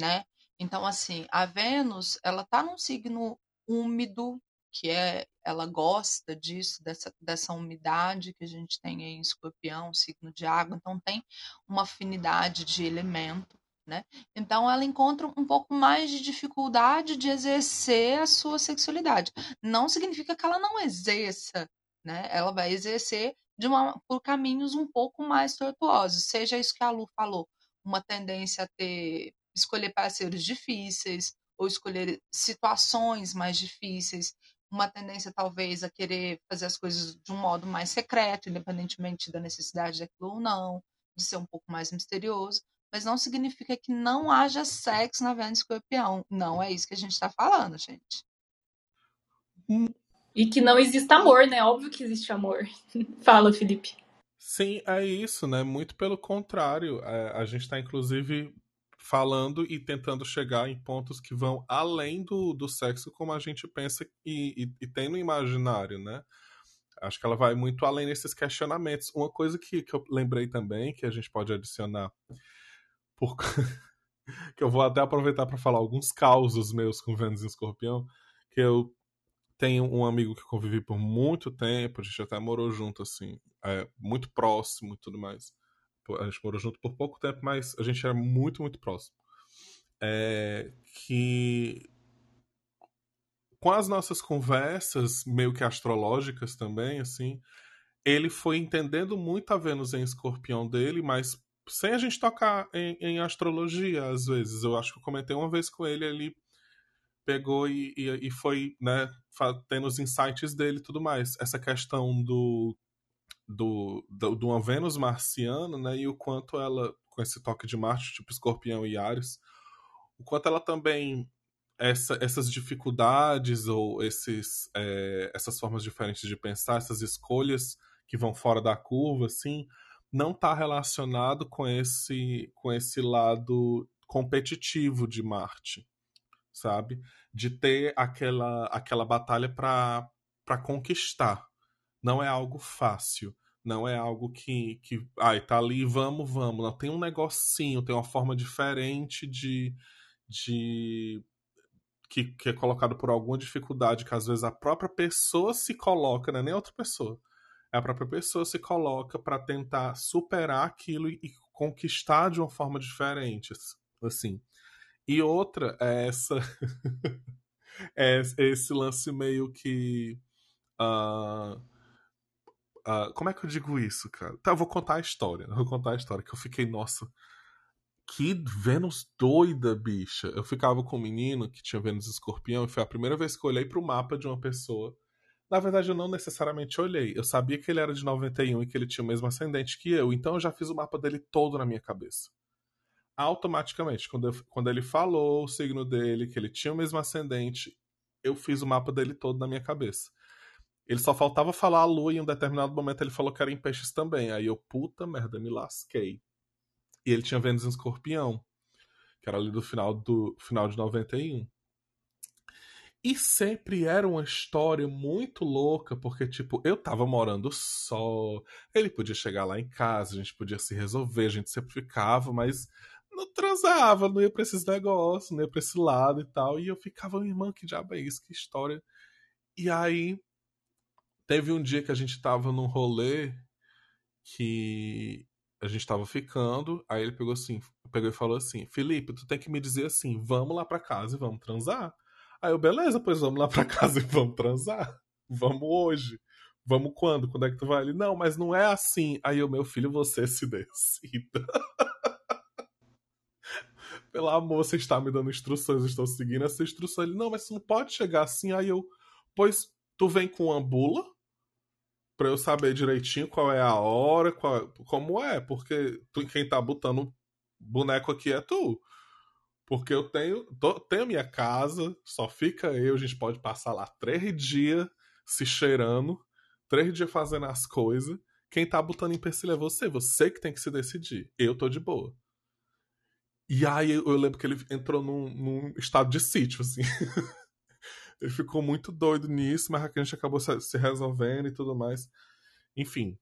né? Então, assim, a Vênus, ela tá num signo úmido, que é ela gosta disso, dessa, dessa umidade que a gente tem em escorpião, signo de água, então tem uma afinidade de elemento, né? Então ela encontra um pouco mais de dificuldade de exercer a sua sexualidade. Não significa que ela não exerça, né? Ela vai exercer de uma, por caminhos um pouco mais tortuosos, seja isso que a Lu falou, uma tendência a ter escolher parceiros difíceis ou escolher situações mais difíceis uma tendência talvez a querer fazer as coisas de um modo mais secreto, independentemente da necessidade daquilo ou não, de ser um pouco mais misterioso, mas não significa que não haja sexo na Vênus Escorpião. Não é isso que a gente está falando, gente. E que não exista amor, né? Óbvio que existe amor. Fala, Felipe. Sim, é isso, né? Muito pelo contrário. É, a gente está, inclusive, falando e tentando chegar em pontos que vão além do, do sexo como a gente pensa e, e, e tem no imaginário, né? Acho que ela vai muito além desses questionamentos. Uma coisa que, que eu lembrei também, que a gente pode adicionar, por... que eu vou até aproveitar para falar alguns causos meus com Vênus e Escorpião, que eu tenho um amigo que convivi por muito tempo, a gente até morou junto, assim, é, muito próximo e tudo mais a gente morou junto por pouco tempo, mas a gente era muito, muito próximo. É, que com as nossas conversas, meio que astrológicas também, assim, ele foi entendendo muito a Vênus em escorpião dele, mas sem a gente tocar em, em astrologia, às vezes. Eu acho que eu comentei uma vez com ele, ele pegou e, e, e foi, né, tendo os insights dele e tudo mais. Essa questão do do, do, de uma Vênus marciana, né? E o quanto ela, com esse toque de Marte, tipo Escorpião e Ares, o quanto ela também essa, essas dificuldades ou esses, é, essas formas diferentes de pensar, essas escolhas que vão fora da curva, assim, não está relacionado com esse, com esse lado competitivo de Marte, sabe? De ter aquela, aquela batalha para conquistar. Não é algo fácil. Não é algo que, que ai, tá ali, vamos, vamos. Não, tem um negocinho, tem uma forma diferente de. de que, que é colocado por alguma dificuldade, que às vezes a própria pessoa se coloca, não é nem outra pessoa. É a própria pessoa se coloca para tentar superar aquilo e, e conquistar de uma forma diferente, assim. E outra é essa. é esse lance meio que. Uh, uh, como é que eu digo isso, cara? Tá, eu vou contar a história. Eu vou contar a história que eu fiquei, nossa. Que Vênus doida, bicha. Eu ficava com um menino que tinha Vênus escorpião e foi a primeira vez que eu olhei pro mapa de uma pessoa. Na verdade, eu não necessariamente olhei. Eu sabia que ele era de 91 e que ele tinha o mesmo ascendente que eu, então eu já fiz o mapa dele todo na minha cabeça automaticamente. Quando, eu, quando ele falou o signo dele, que ele tinha o mesmo ascendente, eu fiz o mapa dele todo na minha cabeça. Ele só faltava falar a lua e em um determinado momento ele falou que era em peixes também. Aí eu, puta merda, me lasquei. E ele tinha Vênus em escorpião, que era ali do final, do final de 91. E sempre era uma história muito louca, porque, tipo, eu tava morando só, ele podia chegar lá em casa, a gente podia se resolver, a gente sempre ficava, mas não transava, não ia pra esses negócios, não ia pra esse lado e tal. E eu ficava, irmã, que diabo é isso? Que história. E aí, teve um dia que a gente tava num rolê que a gente tava ficando, aí ele pegou assim, pegou e falou assim: Felipe, tu tem que me dizer assim, vamos lá pra casa e vamos transar. Aí eu, beleza, pois vamos lá pra casa e vamos transar. Vamos hoje. Vamos quando? Quando é que tu vai? Ele, não, mas não é assim. Aí o meu filho, você se decida. pelo amor, você está me dando instruções, eu estou seguindo essa instrução. Ele, não, mas você não pode chegar assim. Aí eu, pois tu vem com ambula para eu saber direitinho qual é a hora, qual, como é, porque tu, quem tá botando boneco aqui é tu. Porque eu tenho, tô, tenho minha casa, só fica eu, a gente pode passar lá três dias se cheirando, três dias fazendo as coisas. Quem tá botando empecilho é você, você que tem que se decidir. Eu tô de boa. E aí eu lembro que ele entrou num, num estado de sítio, assim. ele ficou muito doido nisso, mas a gente acabou se resolvendo e tudo mais. Enfim,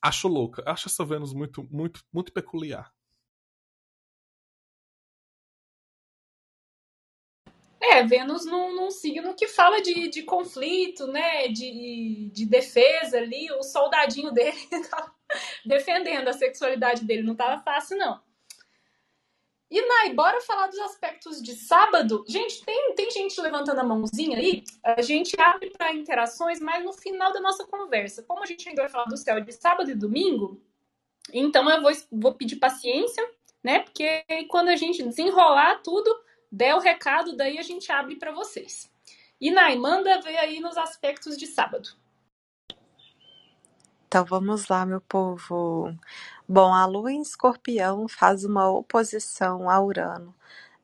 acho louca. Acho essa Vênus muito, muito, muito peculiar. É, Vênus num, num signo que fala de, de conflito, né? De, de defesa ali. O soldadinho dele tá defendendo a sexualidade dele. Não tava fácil, não. E Nai, bora falar dos aspectos de sábado. Gente, tem, tem gente levantando a mãozinha aí. A gente abre para interações, mas no final da nossa conversa. Como a gente ainda vai falar do céu de sábado e domingo, então eu vou, vou pedir paciência, né? Porque quando a gente desenrolar tudo, der o recado, daí a gente abre para vocês. E Nai, manda ver aí nos aspectos de sábado. Então vamos lá, meu povo. Bom, a Lua em Escorpião faz uma oposição a Urano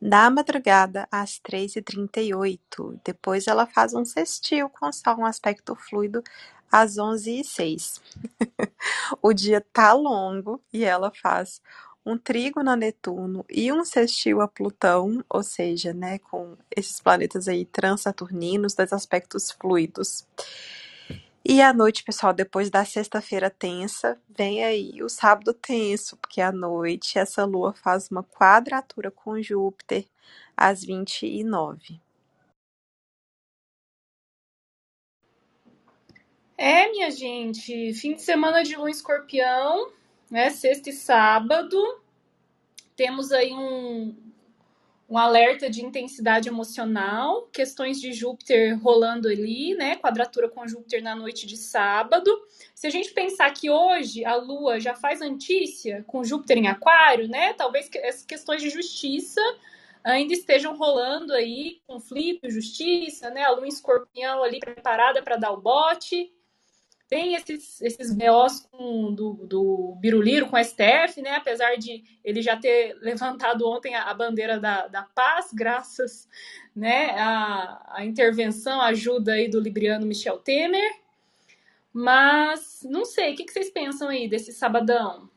na madrugada às 3h38. Depois ela faz um sextil com Sol, um aspecto fluido às 11h06. o dia tá longo e ela faz um trígono a Netuno e um sextil a Plutão, ou seja, né, com esses planetas aí transaturninos, dois aspectos fluidos. E à noite, pessoal, depois da sexta-feira tensa, vem aí o sábado tenso, porque à noite essa lua faz uma quadratura com Júpiter às 29. É, minha gente, fim de semana de lua escorpião, né? Sexta e sábado. Temos aí um, um alerta de intensidade emocional, questões de Júpiter rolando ali, né? Quadratura com Júpiter na noite de sábado. Se a gente pensar que hoje a Lua já faz antícia com Júpiter em Aquário, né? Talvez essas questões de justiça ainda estejam rolando aí, conflito, justiça, né? A Lua em Escorpião ali preparada para dar o bote tem esses, esses BOs com, do, do Biruliro com a STF, né? Apesar de ele já ter levantado ontem a, a bandeira da, da paz, graças né, à, à intervenção, à ajuda aí do libriano Michel Temer. Mas não sei, o que, que vocês pensam aí desse sabadão?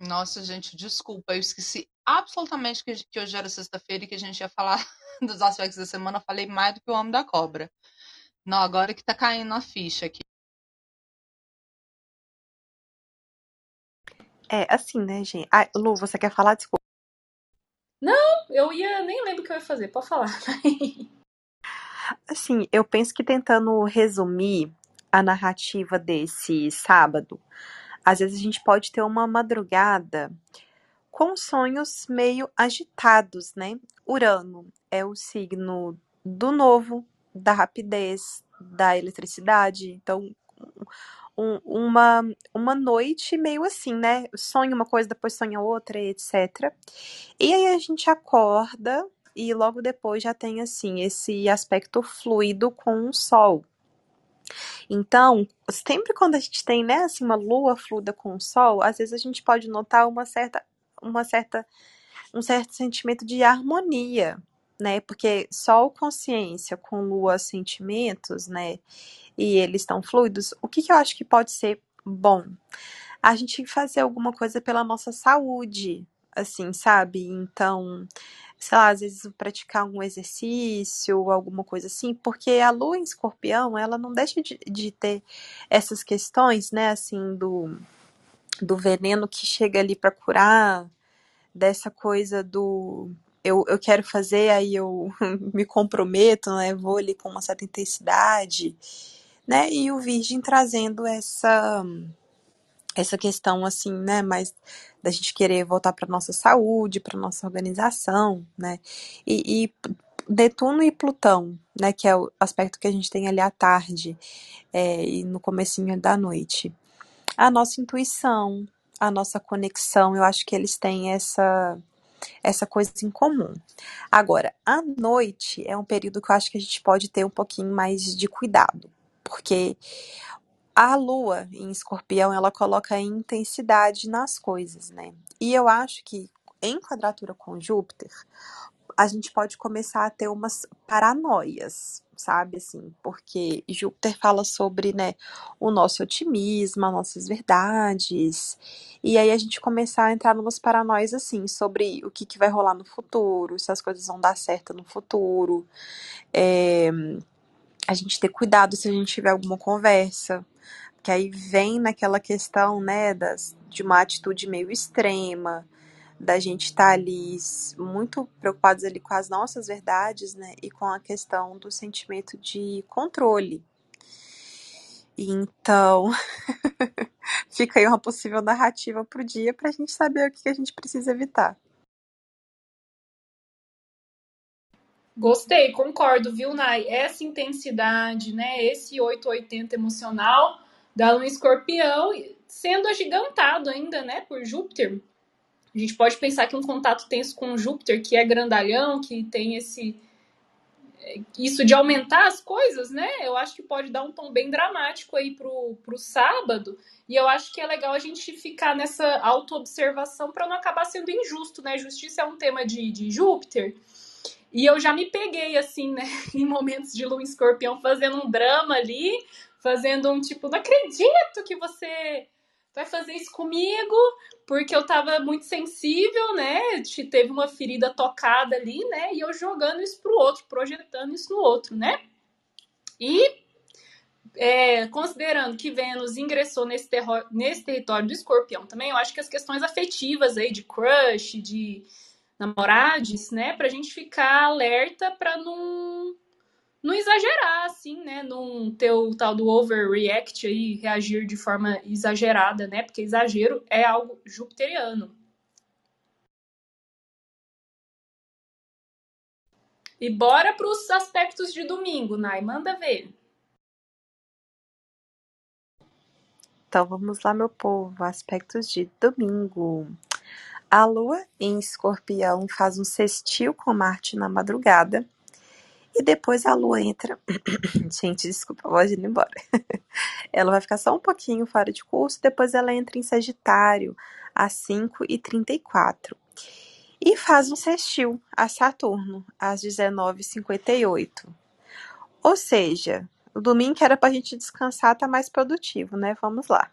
Nossa, gente, desculpa, eu esqueci absolutamente que, que hoje era sexta-feira e que a gente ia falar dos aspectos da semana, eu falei mais do que o Homem da Cobra. Não, agora que tá caindo a ficha aqui. É, assim, né, gente? Ah, Lu, você quer falar? Desculpa. Não, eu ia. Nem lembro o que eu ia fazer, pode falar. Assim, eu penso que tentando resumir a narrativa desse sábado, às vezes a gente pode ter uma madrugada com sonhos meio agitados, né? Urano é o signo do novo, da rapidez, da eletricidade. Então, um, uma, uma noite meio assim, né? Sonha uma coisa, depois sonha outra, etc. E aí a gente acorda e logo depois já tem assim esse aspecto fluido com o sol. Então, sempre quando a gente tem né, assim, uma lua fluida com o sol, às vezes a gente pode notar uma certa, uma certa, um certo sentimento de harmonia, né? Porque sol consciência com lua sentimentos, né? E eles estão fluidos. O que, que eu acho que pode ser bom? A gente fazer alguma coisa pela nossa saúde, assim, sabe? Então, sei lá, às vezes praticar algum exercício, alguma coisa assim, porque a lua em escorpião, ela não deixa de, de ter essas questões, né, assim, do, do veneno que chega ali para curar, dessa coisa do eu, eu quero fazer, aí eu me comprometo, né, vou ali com uma certa intensidade, né, e o Virgem trazendo essa essa questão assim, né, mais da gente querer voltar para nossa saúde, para nossa organização, né? E, e, Netuno e Plutão, né, que é o aspecto que a gente tem ali à tarde é, e no comecinho da noite. A nossa intuição, a nossa conexão, eu acho que eles têm essa essa coisa em comum. Agora, a noite é um período que eu acho que a gente pode ter um pouquinho mais de cuidado, porque a lua em escorpião, ela coloca intensidade nas coisas, né? E eu acho que em quadratura com Júpiter, a gente pode começar a ter umas paranoias, sabe assim, porque Júpiter fala sobre, né, o nosso otimismo, as nossas verdades, e aí a gente começar a entrar numas paranoias assim, sobre o que, que vai rolar no futuro, se as coisas vão dar certo no futuro, é, a gente ter cuidado se a gente tiver alguma conversa, que aí vem naquela questão, né, das, de uma atitude meio extrema, da gente estar tá ali muito preocupados ali com as nossas verdades, né, e com a questão do sentimento de controle. Então, fica aí uma possível narrativa para o dia para a gente saber o que a gente precisa evitar. Gostei, concordo, viu, Nai? Essa intensidade, né? Esse 880 emocional da lua escorpião, sendo agigantado ainda, né, por Júpiter. A gente pode pensar que um contato tenso com Júpiter, que é grandalhão, que tem esse isso de aumentar as coisas, né? Eu acho que pode dar um tom bem dramático aí pro, pro sábado. E eu acho que é legal a gente ficar nessa autoobservação para não acabar sendo injusto, né? Justiça é um tema de, de Júpiter. E eu já me peguei, assim, né, em momentos de lua escorpião, fazendo um drama ali, fazendo um tipo, não acredito que você vai fazer isso comigo, porque eu tava muito sensível, né? Teve uma ferida tocada ali, né? E eu jogando isso pro outro, projetando isso no outro, né? E é, considerando que Vênus ingressou nesse, nesse território do escorpião também, eu acho que as questões afetivas aí de crush, de namorades, né? Pra gente ficar alerta pra não não exagerar, assim, né? Não ter o tal do overreact aí, reagir de forma exagerada, né? Porque exagero é algo jupiteriano. E bora para os aspectos de domingo, Nai, manda ver. Então vamos lá, meu povo, aspectos de domingo. A lua em escorpião faz um sextil com Marte na madrugada e depois a lua entra. Gente, desculpa, vou ir embora. ela vai ficar só um pouquinho fora de curso, depois ela entra em Sagitário às 5h34. E faz um sextil a Saturno às 19h58. Ou seja, o domingo que era pra gente descansar tá mais produtivo, né? Vamos lá.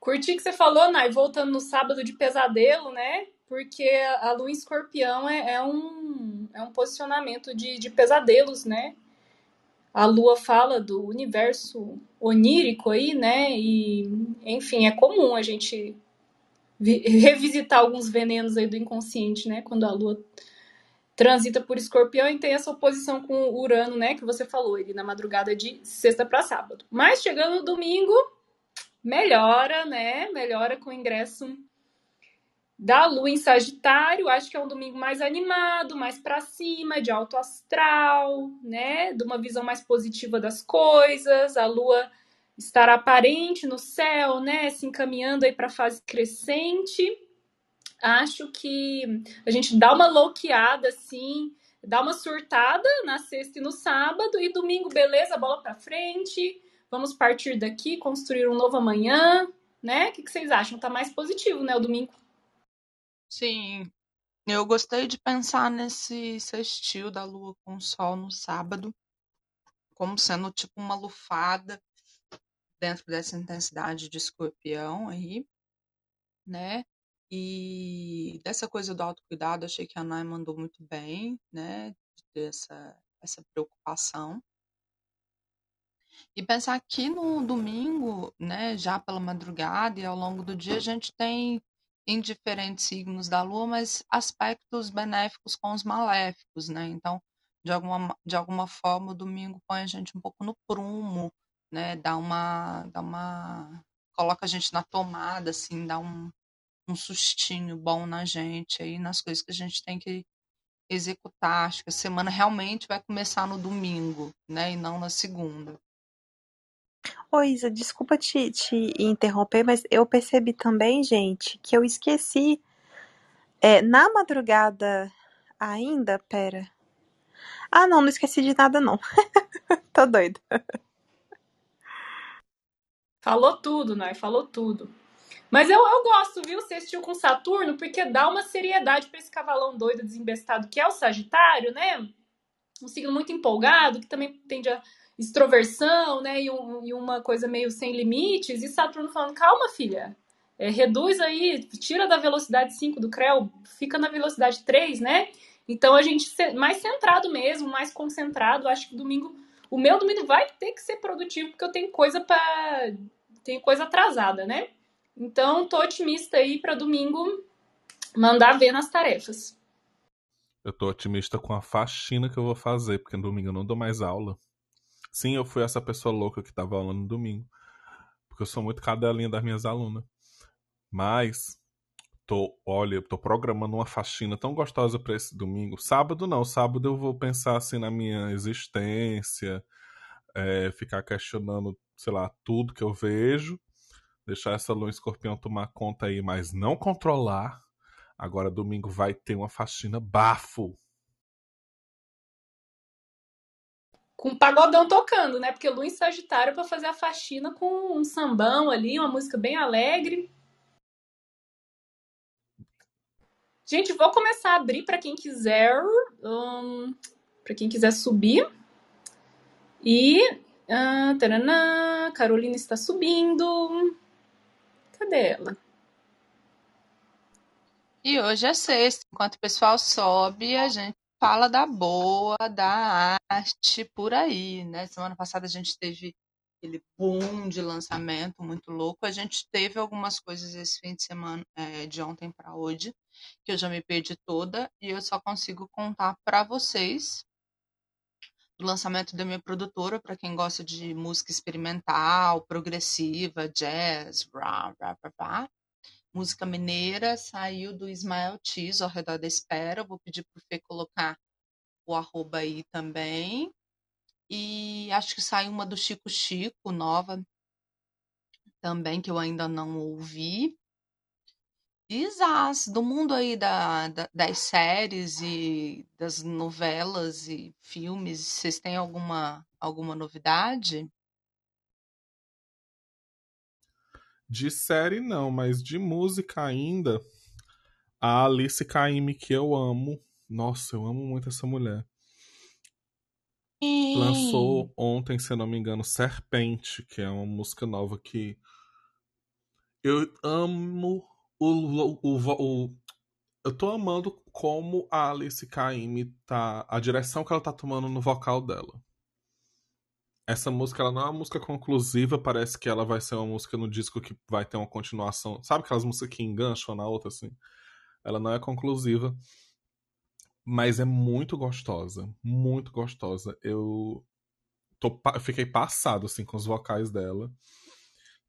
Curti que você falou, Nai, voltando no sábado de pesadelo, né? Porque a lua em escorpião é, é um, é um posicionamento de, de pesadelos, né? A lua fala do universo onírico aí, né? E, enfim, é comum a gente revisitar alguns venenos aí do inconsciente, né? Quando a lua transita por escorpião e tem essa oposição com o Urano, né? Que você falou, ele na madrugada de sexta para sábado. Mas chegando no domingo, melhora, né? Melhora com o ingresso da Lua em Sagitário. Acho que é um domingo mais animado, mais para cima, de alto astral, né? De uma visão mais positiva das coisas. A Lua estará aparente no céu, né? Se encaminhando aí para fase crescente acho que a gente dá uma louqueada assim, dá uma surtada na sexta e no sábado e domingo, beleza, bola para frente. Vamos partir daqui, construir um novo amanhã, né? O que, vocês acham? Tá mais positivo, né, o domingo? Sim. Eu gostei de pensar nesse sextil da lua com o sol no sábado, como sendo tipo uma lufada dentro dessa intensidade de escorpião aí, né? E dessa coisa do autocuidado, achei que a Nai mandou muito bem, né? Dessa essa preocupação. E pensar que no domingo, né, já pela madrugada e ao longo do dia, a gente tem em diferentes signos da lua, mas aspectos benéficos com os maléficos, né? Então, de alguma, de alguma forma, o domingo põe a gente um pouco no prumo, né? Dá uma, dá uma, coloca a gente na tomada, assim, dá um, um sustinho bom na gente aí, nas coisas que a gente tem que executar. Acho que a semana realmente vai começar no domingo, né? E não na segunda. Ô Isa, desculpa te, te interromper, mas eu percebi também, gente, que eu esqueci. É, na madrugada ainda, pera. Ah, não, não esqueci de nada, não. Tô doida. Falou tudo, né? Falou tudo. Mas eu, eu gosto, viu? Assistiu com Saturno, porque dá uma seriedade para esse cavalão doido, desembestado, que é o Sagitário, né? Um signo muito empolgado, que também tende a extroversão, né? E, um, e uma coisa meio sem limites. E Saturno falando: calma, filha. É, reduz aí, tira da velocidade 5 do CREL, fica na velocidade 3, né? Então a gente mais centrado mesmo, mais concentrado. Acho que domingo, o meu domingo vai ter que ser produtivo porque eu tenho coisa para tenho coisa atrasada, né? Então, tô otimista aí para domingo mandar ver nas tarefas. Eu tô otimista com a faxina que eu vou fazer, porque no domingo eu não dou mais aula. Sim, eu fui essa pessoa louca que tava aula no domingo. Porque eu sou muito cadelinha das minhas alunas. Mas tô, olha, tô programando uma faxina tão gostosa para esse domingo. Sábado não, sábado eu vou pensar assim na minha existência, é, ficar questionando, sei lá, tudo que eu vejo deixar essa lua escorpião tomar conta aí, mas não controlar. Agora domingo vai ter uma faxina bafo. Com pagodão tocando, né? Porque lua em Sagitário para fazer a faxina com um sambão ali, uma música bem alegre. Gente, vou começar a abrir para quem quiser, um, para quem quiser subir. E uh, taranã, Carolina está subindo. Cadê ela? E hoje é sexta, enquanto o pessoal sobe, a gente fala da boa, da arte por aí, né? Semana passada a gente teve aquele boom de lançamento muito louco. A gente teve algumas coisas esse fim de semana, é, de ontem para hoje, que eu já me perdi toda e eu só consigo contar para vocês do lançamento da minha produtora, para quem gosta de música experimental, progressiva, jazz, rah, rah, rah, rah. Música mineira, saiu do Ismael Tiz, ao redor da espera. vou pedir para o Fê colocar o arroba aí também. E acho que saiu uma do Chico Chico, nova, também, que eu ainda não ouvi. Exato, do mundo aí da, da, das séries e das novelas e filmes, vocês têm alguma, alguma novidade? De série não, mas de música ainda. A Alice Caymmi, que eu amo. Nossa, eu amo muito essa mulher. Lançou ontem, se eu não me engano, Serpente, que é uma música nova que Eu amo o, o, o, o eu tô amando como a Alice Caymmi tá. A direção que ela tá tomando no vocal dela. Essa música, ela não é uma música conclusiva, parece que ela vai ser uma música no disco que vai ter uma continuação. Sabe aquelas músicas que engancham na outra, assim? Ela não é conclusiva, mas é muito gostosa. Muito gostosa. Eu tô, fiquei passado, assim, com os vocais dela.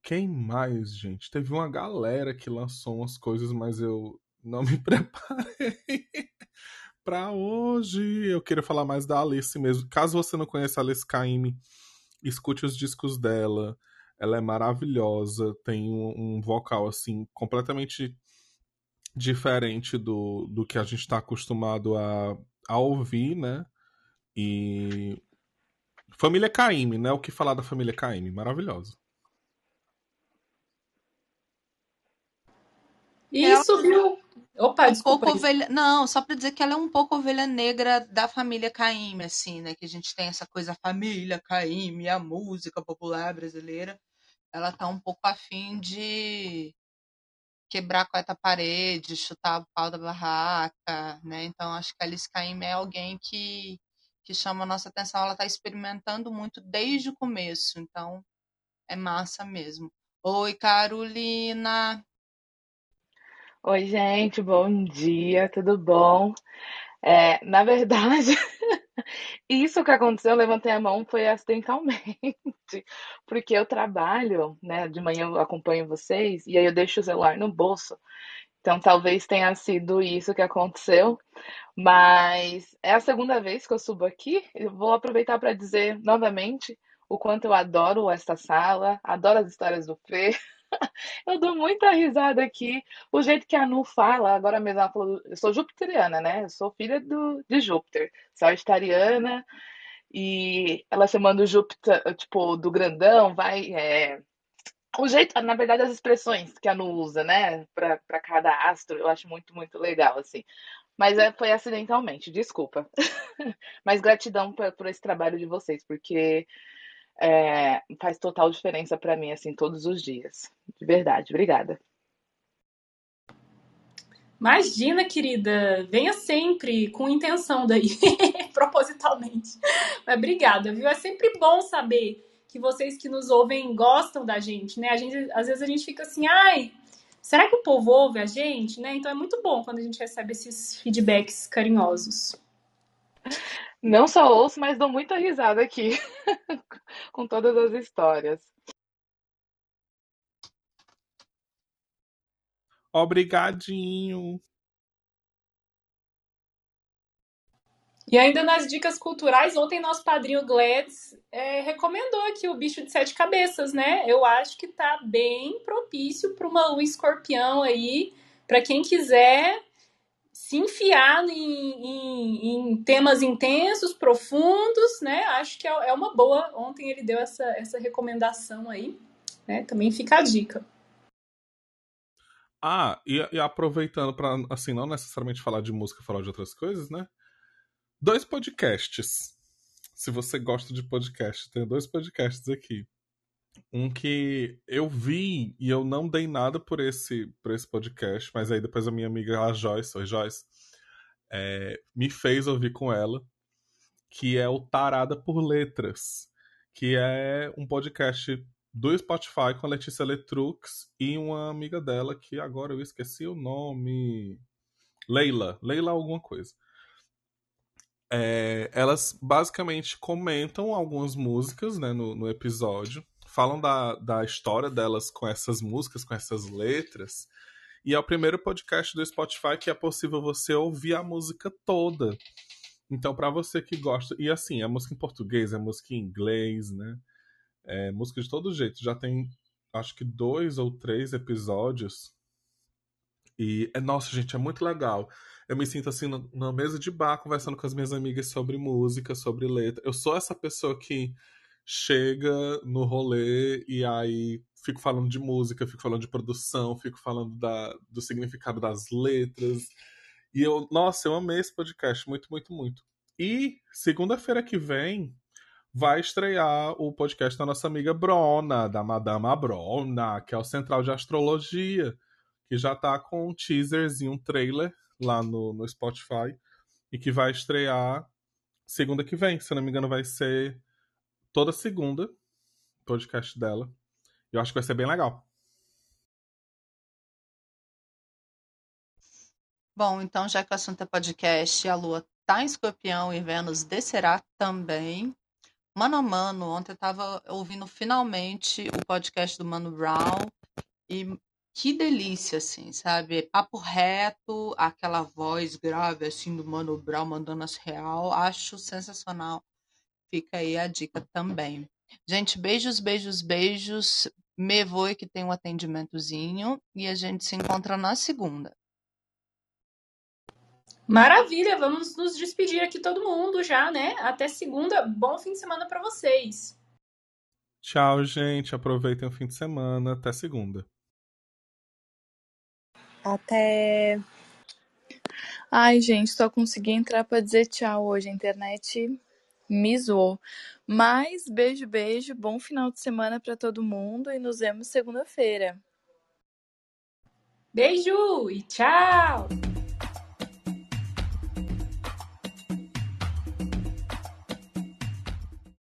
Quem mais, gente? Teve uma galera que lançou umas coisas, mas eu não me preparei para hoje. Eu queria falar mais da Alice mesmo. Caso você não conheça a Alice Caymmi, escute os discos dela. Ela é maravilhosa, tem um, um vocal assim completamente diferente do, do que a gente está acostumado a, a ouvir, né? E família Caymmi, né? O que falar da família Caymmi? Maravilhosa. E subiu Opa, um desculpa. Pouco ovelha... Não, só para dizer que ela é um pouco ovelha negra da família Caymmi, assim, né? Que a gente tem essa coisa, família Caymmi, a música popular brasileira. Ela tá um pouco afim de quebrar a quarta parede, chutar o pau da barraca, né? Então acho que a Alice Caymmi é alguém que, que chama a nossa atenção. Ela tá experimentando muito desde o começo, então é massa mesmo. Oi, Carolina! Oi, gente, bom dia, tudo bom? É, na verdade, isso que aconteceu, eu levantei a mão, foi acidentalmente, porque eu trabalho, né? De manhã eu acompanho vocês, e aí eu deixo o celular no bolso. Então talvez tenha sido isso que aconteceu, mas é a segunda vez que eu subo aqui. Eu vou aproveitar para dizer novamente o quanto eu adoro esta sala, adoro as histórias do Fê. Eu dou muita risada aqui. O jeito que a Nu fala, agora mesmo ela falou, eu sou jupiteriana, né? Eu sou filha do, de Júpiter, sagitariana, e ela chamando Júpiter, tipo, do grandão, vai. É... O jeito, na verdade, as expressões que a Nu usa, né, para cada astro, eu acho muito, muito legal, assim. Mas é, foi acidentalmente, desculpa. Mas gratidão por, por esse trabalho de vocês, porque é, faz total diferença para mim, assim, todos os dias. De verdade. Obrigada. Imagina, querida, venha sempre com intenção daí, propositalmente. Mas obrigada, viu? É sempre bom saber que vocês que nos ouvem gostam da gente, né? A gente, às vezes a gente fica assim, ai, será que o povo ouve a gente, né? Então é muito bom quando a gente recebe esses feedbacks carinhosos. Não só ouço, mas dou muita risada aqui com todas as histórias. Obrigadinho. E ainda nas dicas culturais, ontem nosso padrinho Gladys é, recomendou aqui o bicho de sete cabeças, né? Eu acho que tá bem propício para uma lua escorpião aí, para quem quiser se enfiar em, em, em, temas intensos, profundos, né? Acho que é, é uma boa. Ontem ele deu essa, essa recomendação aí, né? Também fica a dica. Ah, e, e aproveitando para assim não necessariamente falar de música, falar de outras coisas, né? Dois podcasts. Se você gosta de podcast, tem dois podcasts aqui. Um que eu vi e eu não dei nada por esse, por esse podcast, mas aí depois a minha amiga, a Joyce, oi Joyce, é, me fez ouvir com ela, que é o Tarada por Letras, que é um podcast do Spotify com a Letícia Letrux e uma amiga dela que agora eu esqueci o nome. Leila, Leila alguma coisa. É, elas basicamente comentam algumas músicas né, no, no episódio falam da, da história delas com essas músicas, com essas letras. E é o primeiro podcast do Spotify que é possível você ouvir a música toda. Então, para você que gosta. E assim, é música em português, é música em inglês, né? É música de todo jeito. Já tem, acho que, dois ou três episódios. E, é, nossa, gente, é muito legal. Eu me sinto assim na mesa de bar conversando com as minhas amigas sobre música, sobre letra. Eu sou essa pessoa que chega no rolê e aí fico falando de música, fico falando de produção, fico falando da, do significado das letras. E eu, nossa, eu amei esse podcast, muito, muito, muito. E segunda-feira que vem vai estrear o podcast da nossa amiga Brona, da Madama Brona, que é o Central de Astrologia, que já tá com um teaserzinho, um trailer lá no, no Spotify, e que vai estrear segunda que vem. Se não me engano, vai ser toda segunda, podcast dela. Eu acho que vai ser bem legal. Bom, então já que o assunto é podcast, a Lua tá em escorpião e Vênus descerá também. Mano a mano, ontem eu tava ouvindo finalmente o podcast do Mano Brown e que delícia, assim, sabe? Papo reto, aquela voz grave, assim, do Mano Brown mandando as real. Acho sensacional. Fica aí a dica também. Gente, beijos, beijos, beijos. Me voe que tem um atendimentozinho e a gente se encontra na segunda. Maravilha, vamos nos despedir aqui todo mundo já, né? Até segunda. Bom fim de semana para vocês. Tchau, gente. Aproveitem o fim de semana. Até segunda. Até. Ai, gente, só consegui entrar para dizer tchau hoje. A internet zoou. Mas beijo, beijo. Bom final de semana para todo mundo e nos vemos segunda-feira. Beijo e tchau!